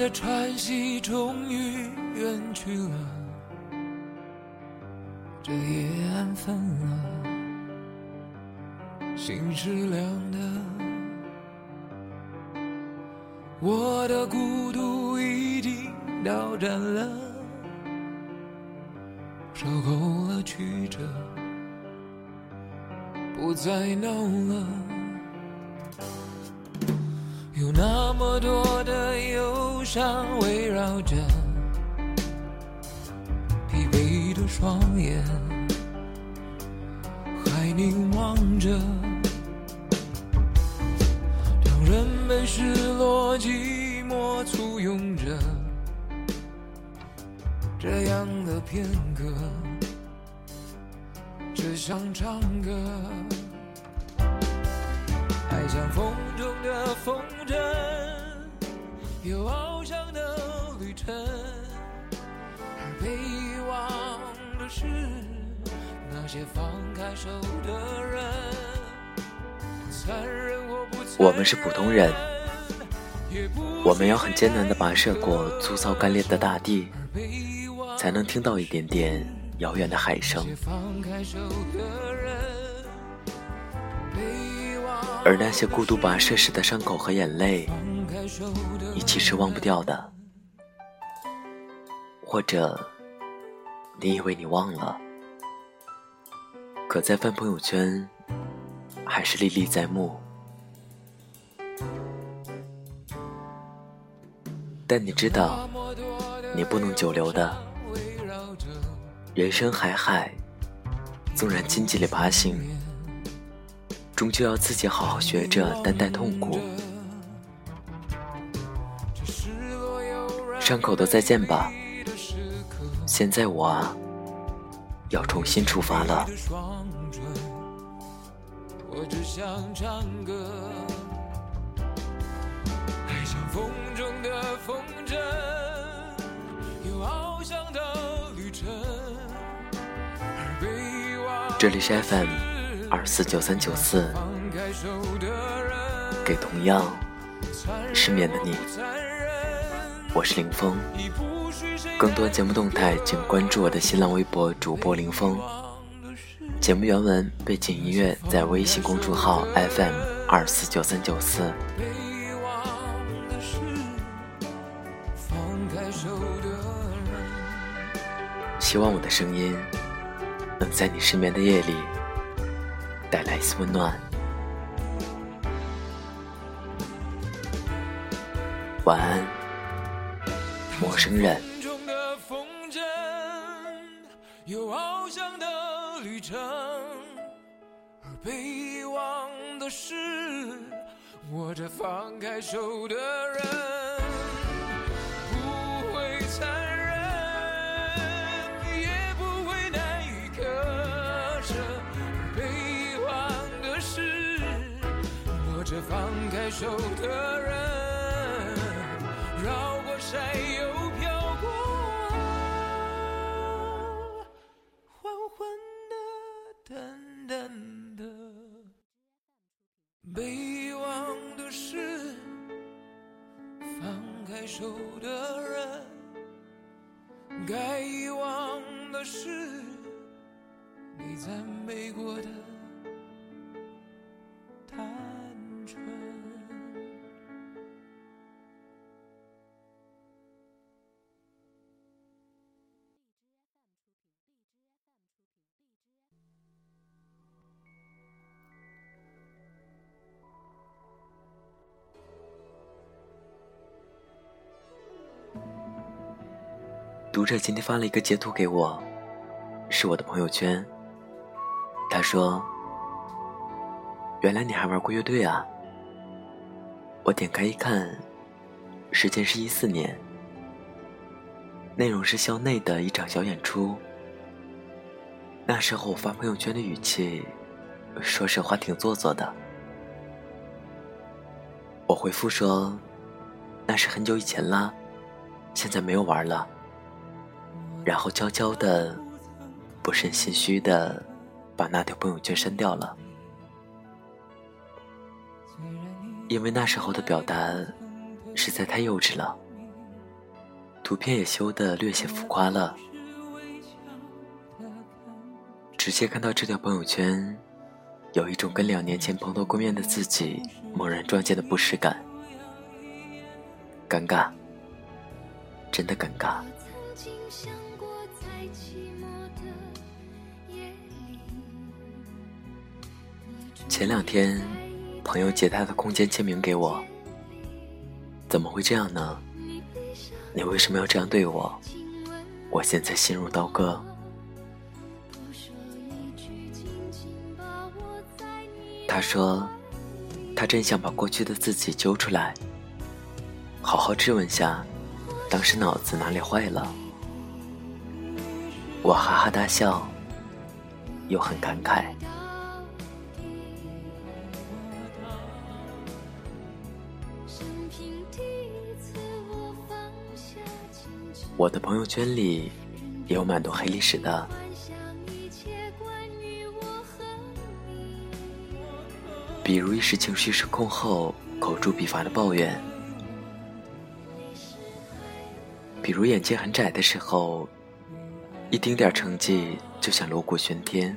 的喘息终于远去了，这夜安分了，心是凉的，我的孤独已经到站了，受够了曲折，不再闹了。有那么多的忧上围绕着疲惫的双眼，还凝望着，让人们失落寂寞簇拥着这样的片刻，只想唱歌。爱像风中的风筝，有翱翔的旅程，而被遗忘的是那些放开手的人。我们是普通人，我们要很艰难地跋涉过粗糙干裂的大地，才能听到一点点遥远的海声。而那些孤独跋涉时的伤口和眼泪，你其实忘不掉的，或者你以为你忘了，可在翻朋友圈，还是历历在目。但你知道，你不能久留的。人生海海，纵然荆棘里爬行，终究要自己好好学着担待痛苦。伤口的再见吧。现在我啊，要重新出发了我只想唱歌。爱像风中的风筝，有翱翔的旅程，这里是 FM 二四九三九四，给同样失眠的你，我是林峰。更多节目动态，请关注我的新浪微博主播林峰。节目原文、背景音乐在微信公众号 FM 二四九三九四。希望我的声音能在你失眠的夜里带来一丝温暖。晚安，陌生人。中的风筝，有翱翔的旅程，而被遗忘的是握着放开手的人，手的人。绕过山又飘过，缓缓的、淡淡的，被遗忘的是放开手的人，该遗忘的是你赞美过的读者今天发了一个截图给我，是我的朋友圈。他说：“原来你还玩过乐队啊！”我点开一看，时间是一四年，内容是校内的一场小演出。那时候我发朋友圈的语气，说实话挺做作的。我回复说：“那是很久以前啦，现在没有玩了。”然后悄悄的、不甚心虚的把那条朋友圈删掉了，因为那时候的表达实在太幼稚了。图片也修的略显浮夸了。直接看到这条朋友圈，有一种跟两年前蓬头垢面的自己猛然撞见的不适感，尴尬，真的尴尬。前两天，朋友借他的空间签名给我，怎么会这样呢？你为什么要这样对我？我现在心如刀割。他说，他真想把过去的自己揪出来，好好质问下，当时脑子哪里坏了。我哈哈大笑，又很感慨。我的朋友圈里也有蛮多黑历史的，比如一时情绪失控后口诛笔伐的抱怨，比如眼界很窄的时候，一丁点成绩就想锣鼓喧天，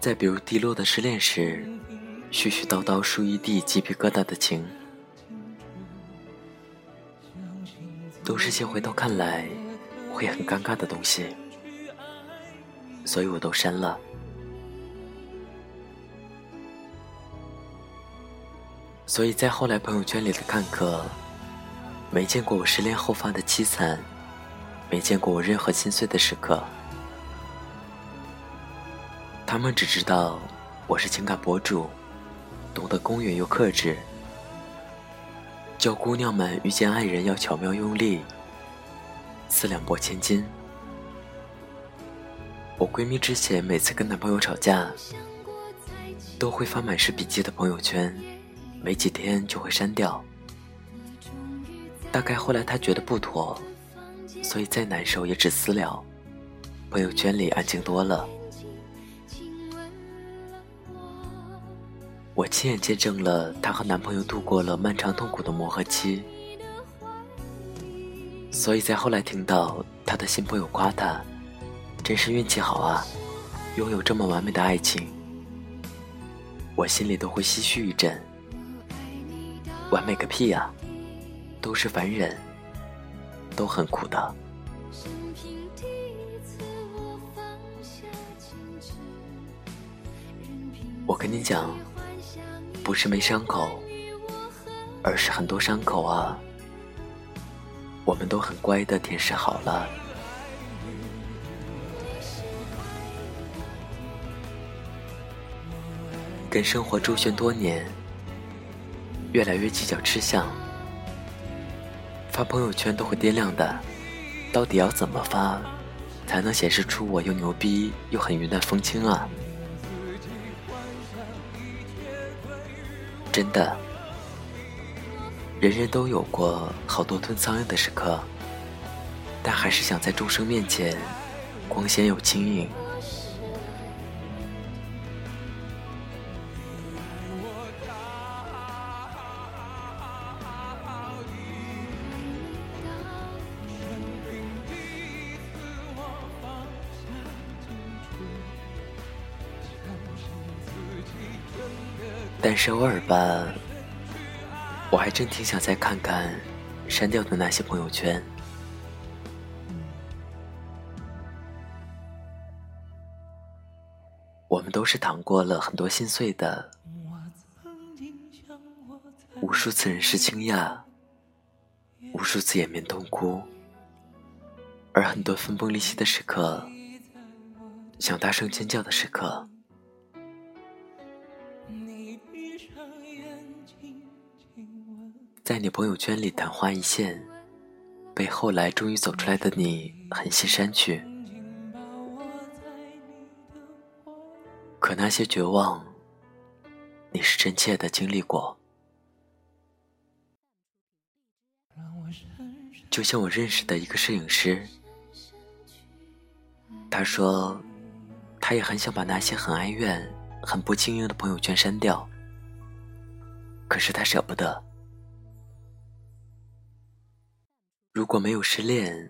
再比如低落的失恋时，絮絮叨叨数一地鸡皮疙瘩的情。都是些回头看来会很尴尬的东西，所以我都删了。所以在后来朋友圈里的看客，没见过我失恋后发的凄惨，没见过我任何心碎的时刻，他们只知道我是情感博主，懂得公允又克制。教姑娘们遇见爱人要巧妙用力，四两拨千斤。我闺蜜之前每次跟男朋友吵架，都会发满是笔记的朋友圈，没几天就会删掉。大概后来她觉得不妥，所以再难受也只私聊，朋友圈里安静多了。我亲眼见证了她和男朋友度过了漫长痛苦的磨合期，所以在后来听到她的新朋友夸她，真是运气好啊，拥有这么完美的爱情，我心里都会唏嘘一阵。完美个屁呀，都是凡人，都很苦的。我跟你讲。不是没伤口，而是很多伤口啊，我们都很乖的舔舐好了。跟生活周旋多年，越来越计较吃相，发朋友圈都会掂量的，到底要怎么发，才能显示出我又牛逼又很云淡风轻啊？真的，人人都有过好多吞苍蝇的时刻，但还是想在众生面前光鲜又轻盈。但是偶尔吧，我还真挺想再看看删掉的那些朋友圈。我们都是淌过了很多心碎的，无数次人世惊讶，无数次掩面痛哭，而很多分崩离析的时刻，想大声尖叫的时刻。在你朋友圈里昙花一现，被后来终于走出来的你狠心删去。可那些绝望，你是真切的经历过。就像我认识的一个摄影师，他说，他也很想把那些很哀怨、很不经意的朋友圈删掉，可是他舍不得。如果没有失恋，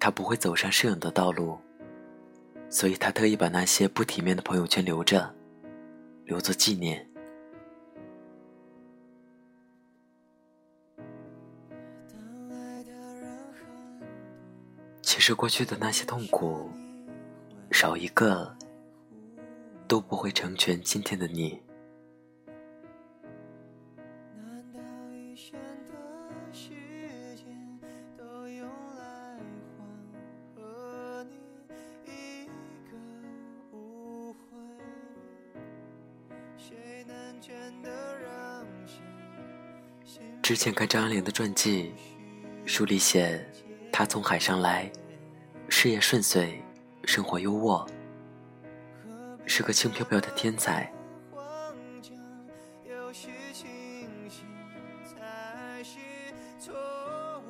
他不会走上摄影的道路，所以他特意把那些不体面的朋友圈留着，留作纪念。其实过去的那些痛苦，少一个都不会成全今天的你。之前看张爱玲的传记，书里写她从海上来，事业顺遂，生活优渥，是个轻飘飘的天才。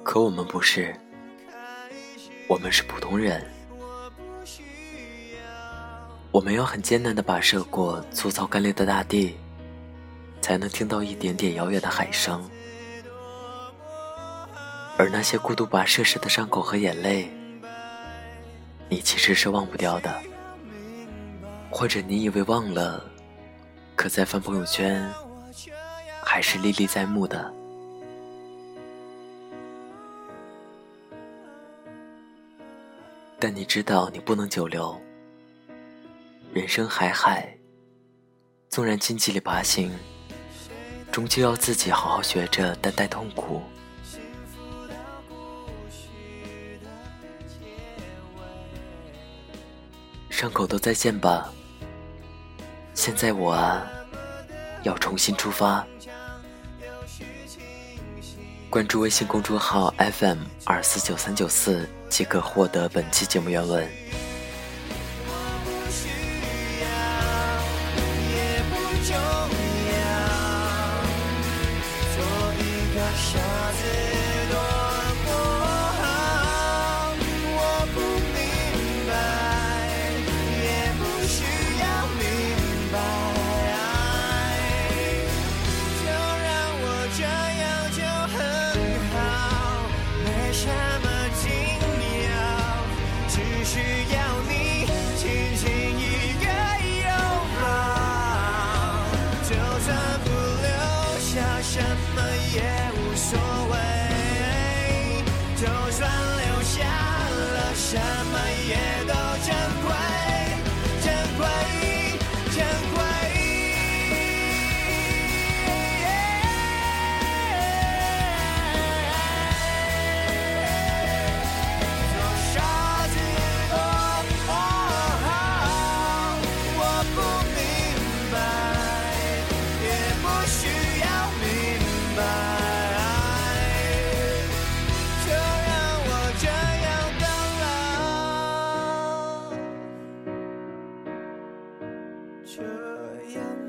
可我们不是，我们是普通人，我们要很艰难的跋涉过粗糙干裂的大地，才能听到一点点遥远的海声。而那些孤独跋涉时的伤口和眼泪，你其实是忘不掉的，或者你以为忘了，可再翻朋友圈，还是历历在目的。但你知道，你不能久留。人生海海，纵然荆棘里爬行，终究要自己好好学着担待痛苦。伤口都再见吧，现在我啊，要重新出发。关注微信公众号 FM 二四九三九四，即可获得本期节目原文。changer 这样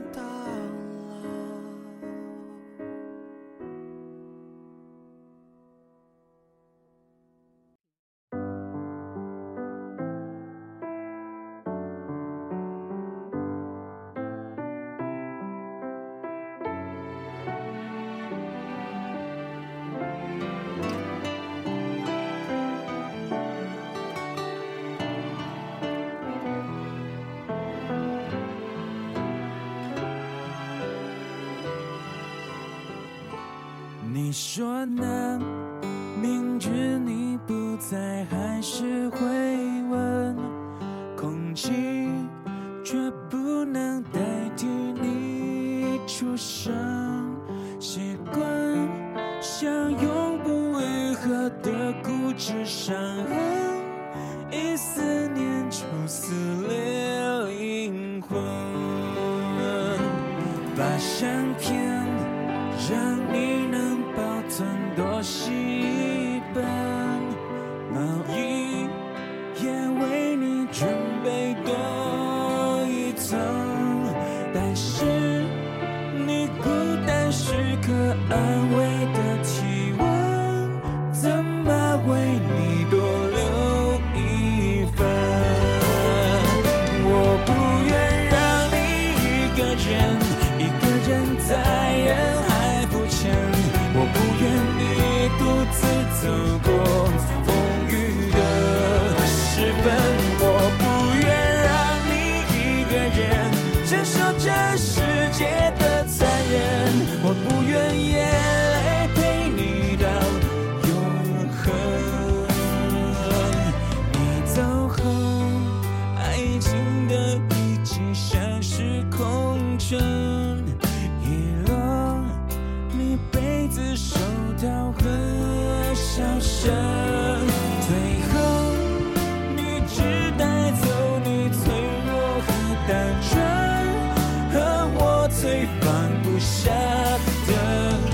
你说呢？明知你不在，还是会问。最放不下的。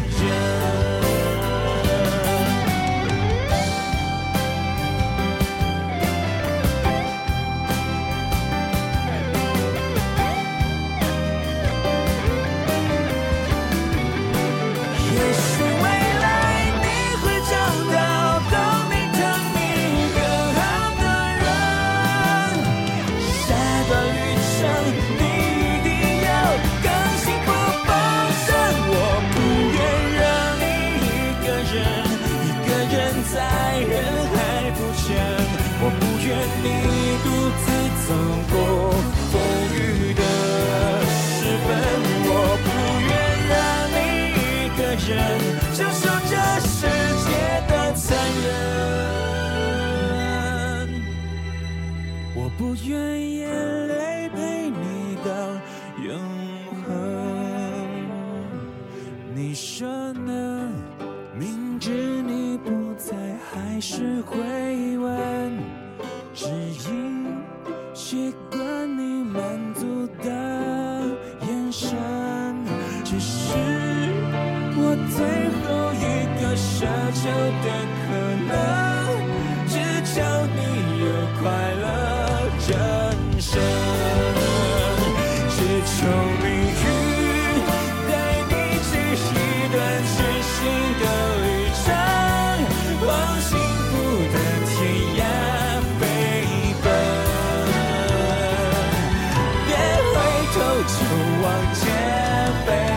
愿意就往前飞。